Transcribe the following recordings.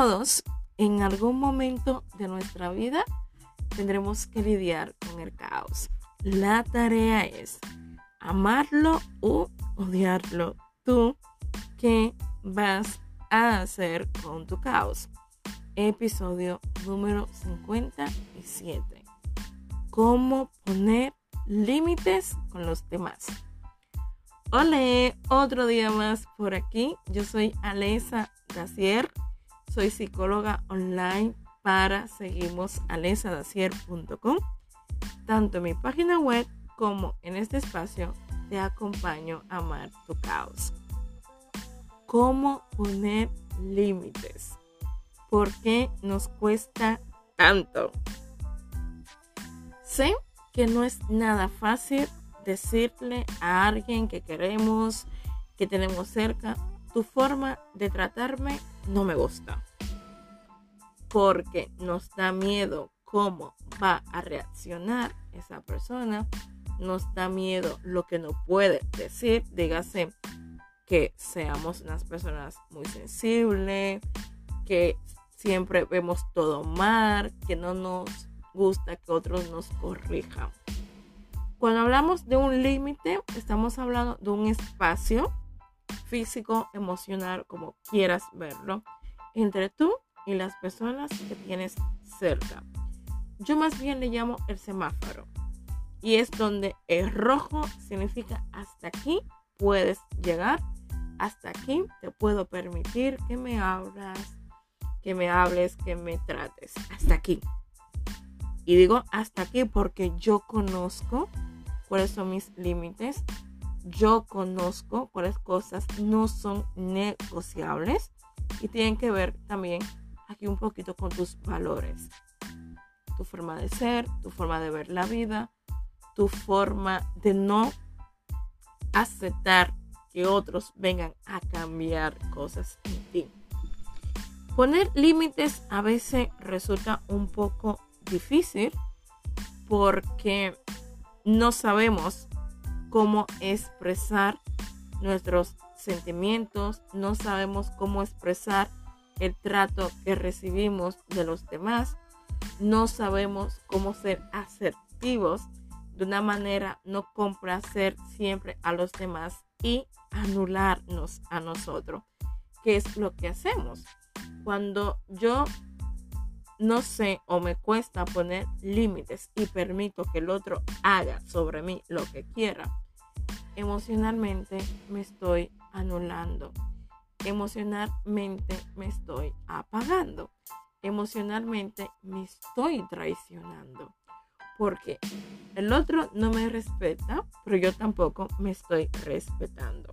Todos en algún momento de nuestra vida tendremos que lidiar con el caos. La tarea es amarlo o odiarlo. Tú, ¿qué vas a hacer con tu caos? Episodio número 57. ¿Cómo poner límites con los demás? Hola, otro día más por aquí. Yo soy Alesa Dacier. Soy psicóloga online para seguimosalesadacier.com. Tanto en mi página web como en este espacio te acompaño a amar tu caos. ¿Cómo poner límites? ¿Por qué nos cuesta tanto? Sé que no es nada fácil decirle a alguien que queremos, que tenemos cerca, tu forma de tratarme no me gusta. Porque nos da miedo cómo va a reaccionar esa persona. Nos da miedo lo que no puede decir. Dígase que seamos unas personas muy sensibles, que siempre vemos todo mal, que no nos gusta que otros nos corrijan. Cuando hablamos de un límite, estamos hablando de un espacio físico, emocional, como quieras verlo, entre tú y las personas que tienes cerca. Yo más bien le llamo el semáforo. Y es donde el rojo significa hasta aquí puedes llegar, hasta aquí te puedo permitir que me hablas, que me hables, que me trates, hasta aquí. Y digo hasta aquí porque yo conozco cuáles son mis límites. Yo conozco cuáles cosas no son negociables y tienen que ver también aquí un poquito con tus valores. Tu forma de ser, tu forma de ver la vida, tu forma de no aceptar que otros vengan a cambiar cosas en ti. Poner límites a veces resulta un poco difícil porque no sabemos cómo expresar nuestros sentimientos, no sabemos cómo expresar el trato que recibimos de los demás, no sabemos cómo ser asertivos de una manera no complacer siempre a los demás y anularnos a nosotros. ¿Qué es lo que hacemos? Cuando yo no sé o me cuesta poner límites y permito que el otro haga sobre mí lo que quiera, emocionalmente me estoy anulando. Emocionalmente me estoy apagando. Emocionalmente me estoy traicionando. Porque el otro no me respeta, pero yo tampoco me estoy respetando.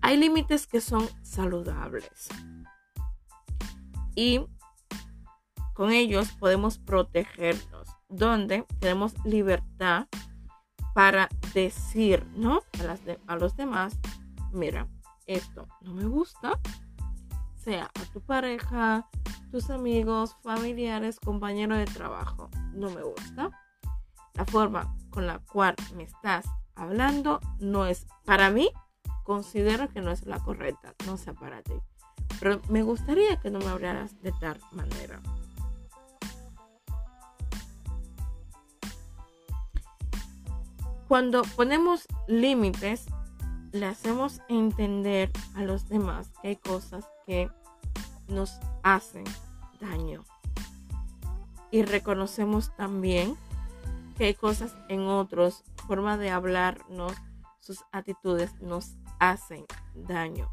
Hay límites que son saludables y con ellos podemos protegernos, donde tenemos libertad para decir, ¿no? A, los demás, mira, esto no me gusta, sea a tu pareja, tus amigos, familiares, compañeros de trabajo, no me gusta. La forma con la cual me estás hablando no es para mí, considero que no es la correcta, no sea para ti. Pero me gustaría que no me hablaras de tal manera. Cuando ponemos límites, le hacemos entender a los demás que hay cosas que nos hacen daño. Y reconocemos también que hay cosas en otros, forma de hablarnos, sus actitudes nos hacen daño.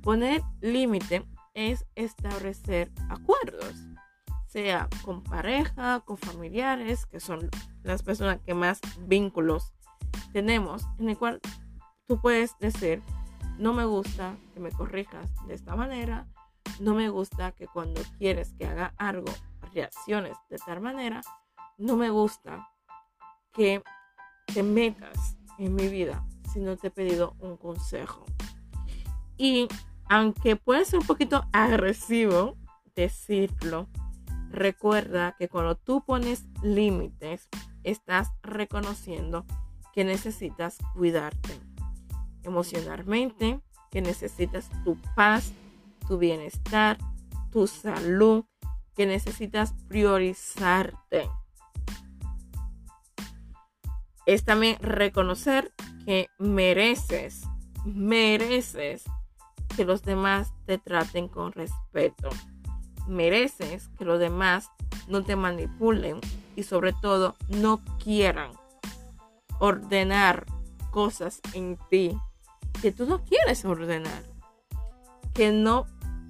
Poner límite es establecer acuerdos, sea con pareja, con familiares, que son las personas que más vínculos tenemos, en el cual tú puedes decir, no me gusta que me corrijas de esta manera, no me gusta que cuando quieres que haga algo reacciones de tal manera, no me gusta que te metas en mi vida si no te he pedido un consejo. Y aunque puede ser un poquito agresivo decirlo, recuerda que cuando tú pones límites, estás reconociendo que necesitas cuidarte emocionalmente, que necesitas tu paz, tu bienestar, tu salud, que necesitas priorizarte. Es también reconocer que mereces, mereces que los demás te traten con respeto. Mereces que los demás no te manipulen y sobre todo no quieran ordenar cosas en ti que tú no quieres ordenar. Que no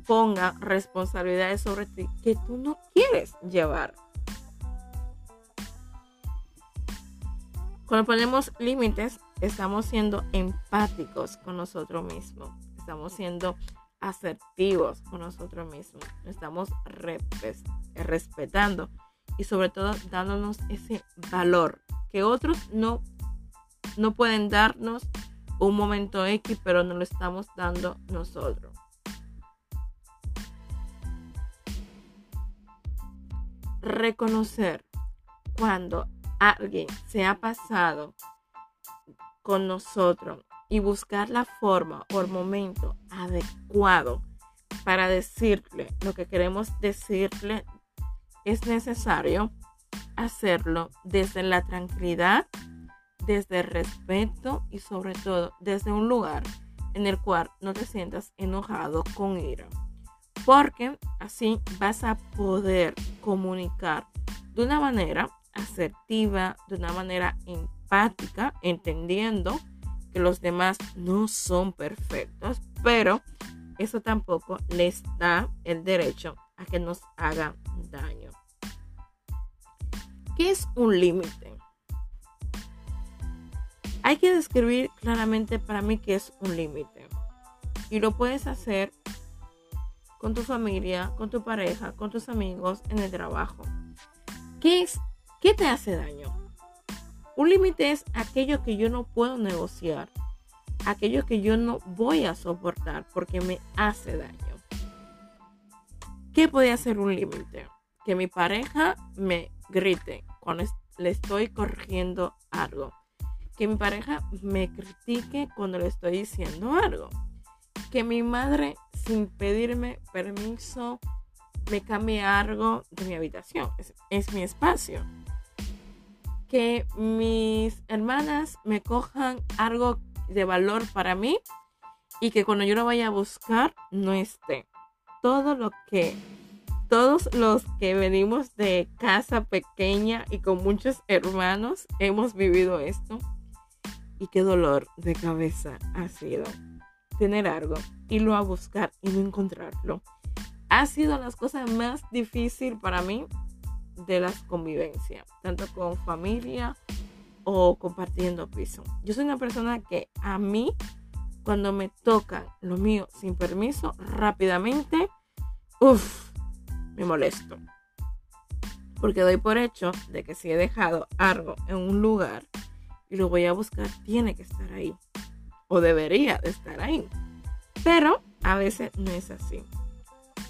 ponga responsabilidades sobre ti que tú no quieres llevar. Cuando ponemos límites, estamos siendo empáticos con nosotros mismos. Estamos siendo asertivos con nosotros mismos. Estamos respetando y sobre todo dándonos ese valor que otros no, no pueden darnos un momento X, pero no lo estamos dando nosotros. Reconocer cuando alguien se ha pasado con nosotros y buscar la forma o el momento adecuado para decirle lo que queremos decirle, es necesario hacerlo desde la tranquilidad, desde el respeto y sobre todo desde un lugar en el cual no te sientas enojado con ira. Porque así vas a poder comunicar de una manera asertiva, de una manera empática, entendiendo que los demás no son perfectos, pero eso tampoco les da el derecho a que nos hagan daño. ¿Qué es un límite? Hay que describir claramente para mí qué es un límite. Y lo puedes hacer con tu familia, con tu pareja, con tus amigos, en el trabajo. ¿Qué es ¿Qué te hace daño? Un límite es aquello que yo no puedo negociar, aquello que yo no voy a soportar porque me hace daño. ¿Qué puede hacer un límite? Que mi pareja me grite cuando le estoy corrigiendo algo. Que mi pareja me critique cuando le estoy diciendo algo. Que mi madre, sin pedirme permiso, me cambie algo de mi habitación. es mi espacio que mis hermanas me cojan algo de valor para mí y que cuando yo lo vaya a buscar no esté. Todo lo que, todos los que venimos de casa pequeña y con muchos hermanos hemos vivido esto. Y qué dolor de cabeza ha sido tener algo, irlo a buscar y no encontrarlo. Ha sido las cosas más difíciles para mí de las convivencias, tanto con familia o compartiendo piso. Yo soy una persona que a mí, cuando me tocan lo mío sin permiso, rápidamente, uff, me molesto. Porque doy por hecho de que si he dejado algo en un lugar y lo voy a buscar, tiene que estar ahí. O debería de estar ahí. Pero a veces no es así.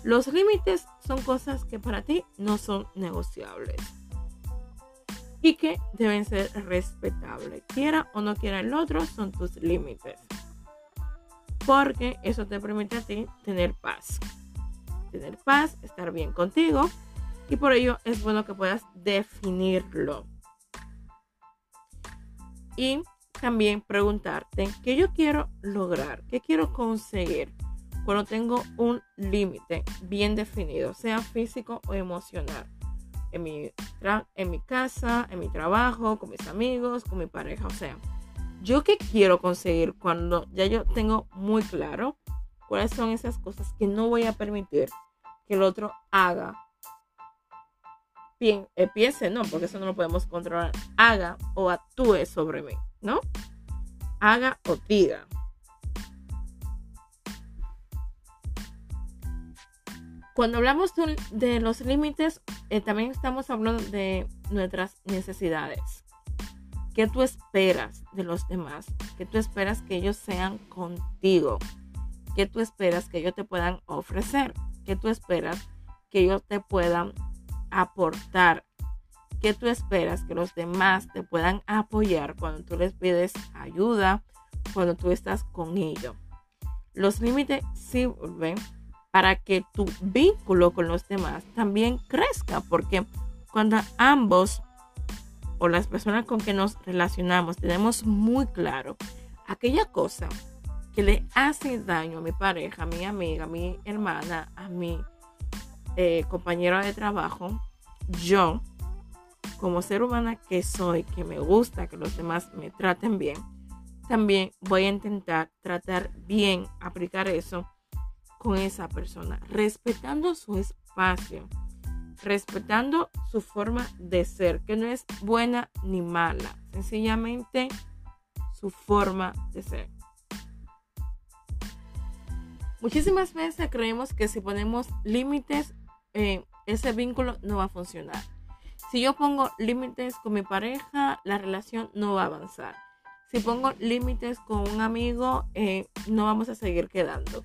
Los límites son cosas que para ti no son negociables y que deben ser respetables. Quiera o no quiera el otro, son tus límites. Porque eso te permite a ti tener paz. Tener paz, estar bien contigo. Y por ello es bueno que puedas definirlo. Y también preguntarte qué yo quiero lograr, qué quiero conseguir cuando tengo un límite bien definido, sea físico o emocional. En mi, casa, en mi trabajo, con mis amigos, con mi pareja. O sea, yo qué quiero conseguir cuando ya yo tengo muy claro cuáles son esas cosas que no voy a permitir que el otro haga. Bien, eh, piense, no, porque eso no lo podemos controlar. Haga o actúe sobre mí, ¿no? Haga o diga. Cuando hablamos de, los límites, eh, también estamos hablando de nuestras necesidades. ¿Qué tú esperas de los demás? ¿Qué tú esperas que ellos sean contigo? ¿Qué tú esperas que ellos te puedan ofrecer? ¿Qué tú esperas que ellos te puedan aportar? ¿Qué tú esperas que los demás te puedan apoyar cuando tú les pides ayuda, cuando tú estás con ellos? Los límites sirven para que tu vínculo con los demás también crezca, porque cuando ambos o las personas con que nos relacionamos tenemos muy claro aquella cosa que le hace daño a mi pareja, a mi amiga, a mi hermana, a mi eh, compañero de trabajo, yo, como ser humana que soy, que me gusta que los demás me traten bien, también voy a intentar tratar bien, aplicar eso con esa persona, respetando su espacio, respetando su forma de ser, que no es buena ni mala, sencillamente su forma de ser. Muchísimas veces creemos que si ponemos límites, eh, ese vínculo no va a funcionar. Si yo pongo límites con mi pareja, la relación no va a avanzar. Si pongo límites con un amigo, eh, no vamos a seguir quedando.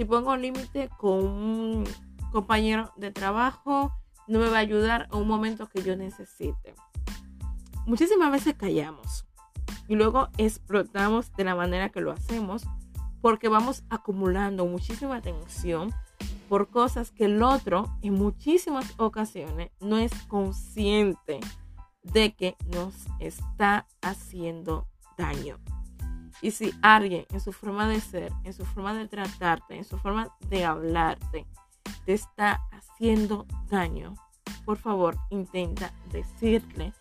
Si pongo límite con un compañero de trabajo, no me va a ayudar a un momento que yo necesite. Muchísimas veces callamos y luego explotamos de la manera que lo hacemos porque vamos acumulando muchísima tensión por cosas que el otro en muchísimas ocasiones no es consciente de que nos está haciendo daño. Y si alguien en su forma de ser, en su forma de tratarte, en su forma de hablarte, te está haciendo daño, por favor intenta decirle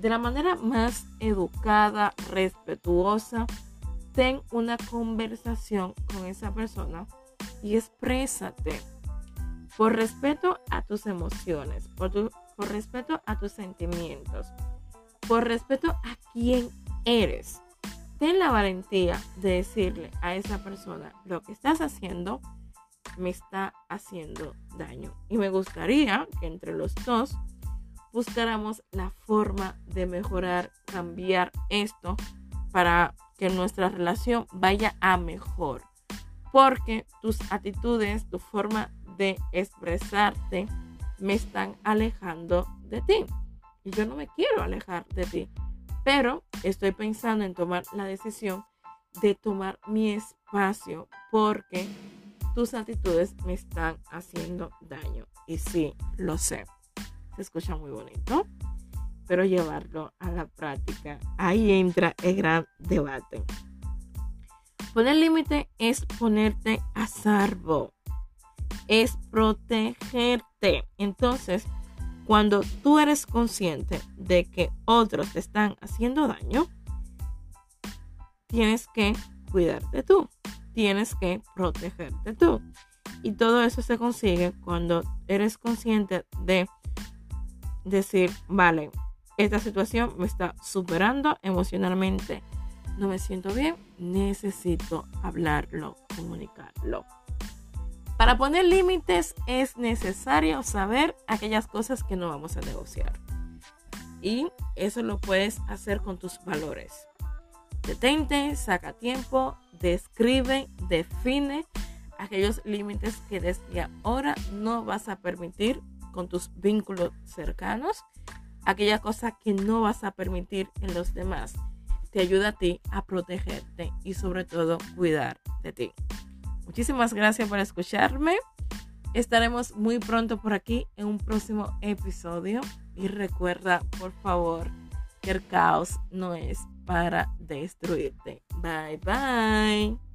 de la manera más educada, respetuosa, ten una conversación con esa persona y exprésate por respeto a tus emociones, por, por respeto a tus sentimientos, por respeto a quién eres. Ten la valentía de decirle a esa persona lo que estás haciendo me está haciendo daño. Y me gustaría que entre los dos buscáramos la forma de mejorar, cambiar esto para que nuestra relación vaya a mejor. Porque tus actitudes, tu forma de expresarte me están alejando de ti. Y yo no me quiero alejar de ti. Pero estoy pensando en tomar la decisión de tomar mi espacio porque tus actitudes me están haciendo daño. Y sí, lo sé. Se escucha muy bonito pero llevarlo a la práctica, ahí entra el gran debate. Poner límite es ponerte a salvo, es protegerte. Entonces, cuando tú eres consciente de que otros te están haciendo daño, tienes que cuidarte tú, tienes que protegerte tú. Y todo eso se consigue cuando eres consciente de decir, vale, esta situación me está superando emocionalmente. No me siento bien, necesito hablarlo, comunicarlo. Para poner límites es necesario saber aquellas cosas que no vamos a negociar. Y eso lo puedes hacer con tus valores. Detente, saca tiempo, describe, define aquellos límites que desde ahora no vas a permitir con tus vínculos cercanos aquella cosa que no vas a permitir en los demás. Te ayuda a ti a protegerte y sobre todo cuidar de ti. Muchísimas gracias por escucharme. Estaremos muy pronto por aquí en un próximo episodio. Y recuerda, por favor, que el caos no es para destruirte. Bye bye.